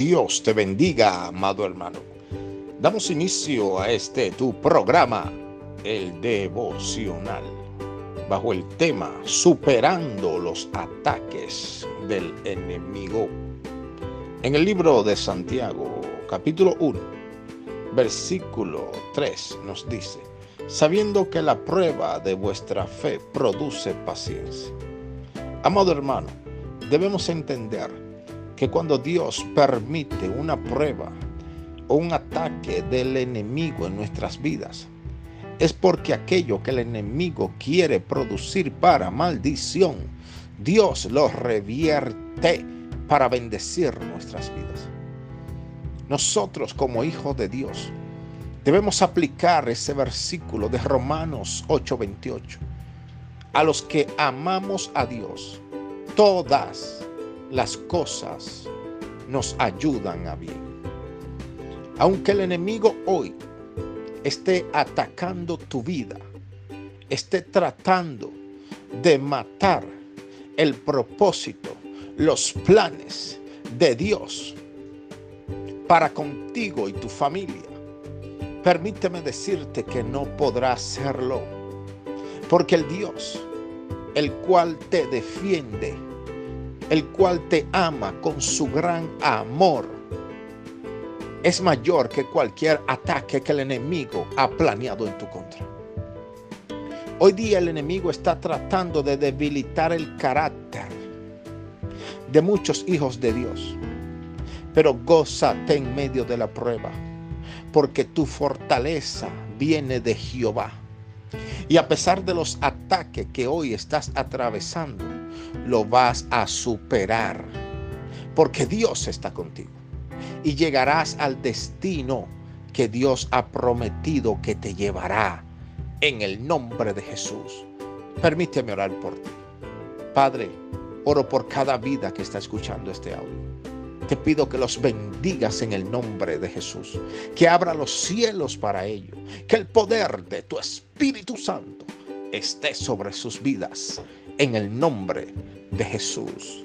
Dios te bendiga, amado hermano. Damos inicio a este tu programa, el devocional, bajo el tema Superando los ataques del enemigo. En el libro de Santiago, capítulo 1, versículo 3 nos dice, sabiendo que la prueba de vuestra fe produce paciencia. Amado hermano, debemos entender que cuando Dios permite una prueba o un ataque del enemigo en nuestras vidas, es porque aquello que el enemigo quiere producir para maldición, Dios lo revierte para bendecir nuestras vidas. Nosotros como hijos de Dios debemos aplicar ese versículo de Romanos 8:28. A los que amamos a Dios, todas las cosas nos ayudan a bien. Aunque el enemigo hoy esté atacando tu vida, esté tratando de matar el propósito, los planes de Dios para contigo y tu familia, permíteme decirte que no podrá hacerlo, porque el Dios, el cual te defiende, el cual te ama con su gran amor, es mayor que cualquier ataque que el enemigo ha planeado en tu contra. Hoy día el enemigo está tratando de debilitar el carácter de muchos hijos de Dios. Pero gózate en medio de la prueba, porque tu fortaleza viene de Jehová. Y a pesar de los ataques que hoy estás atravesando, lo vas a superar. Porque Dios está contigo. Y llegarás al destino que Dios ha prometido que te llevará. En el nombre de Jesús. Permíteme orar por ti. Padre, oro por cada vida que está escuchando este audio. Te pido que los bendigas en el nombre de Jesús, que abra los cielos para ellos, que el poder de tu Espíritu Santo esté sobre sus vidas. En el nombre de Jesús.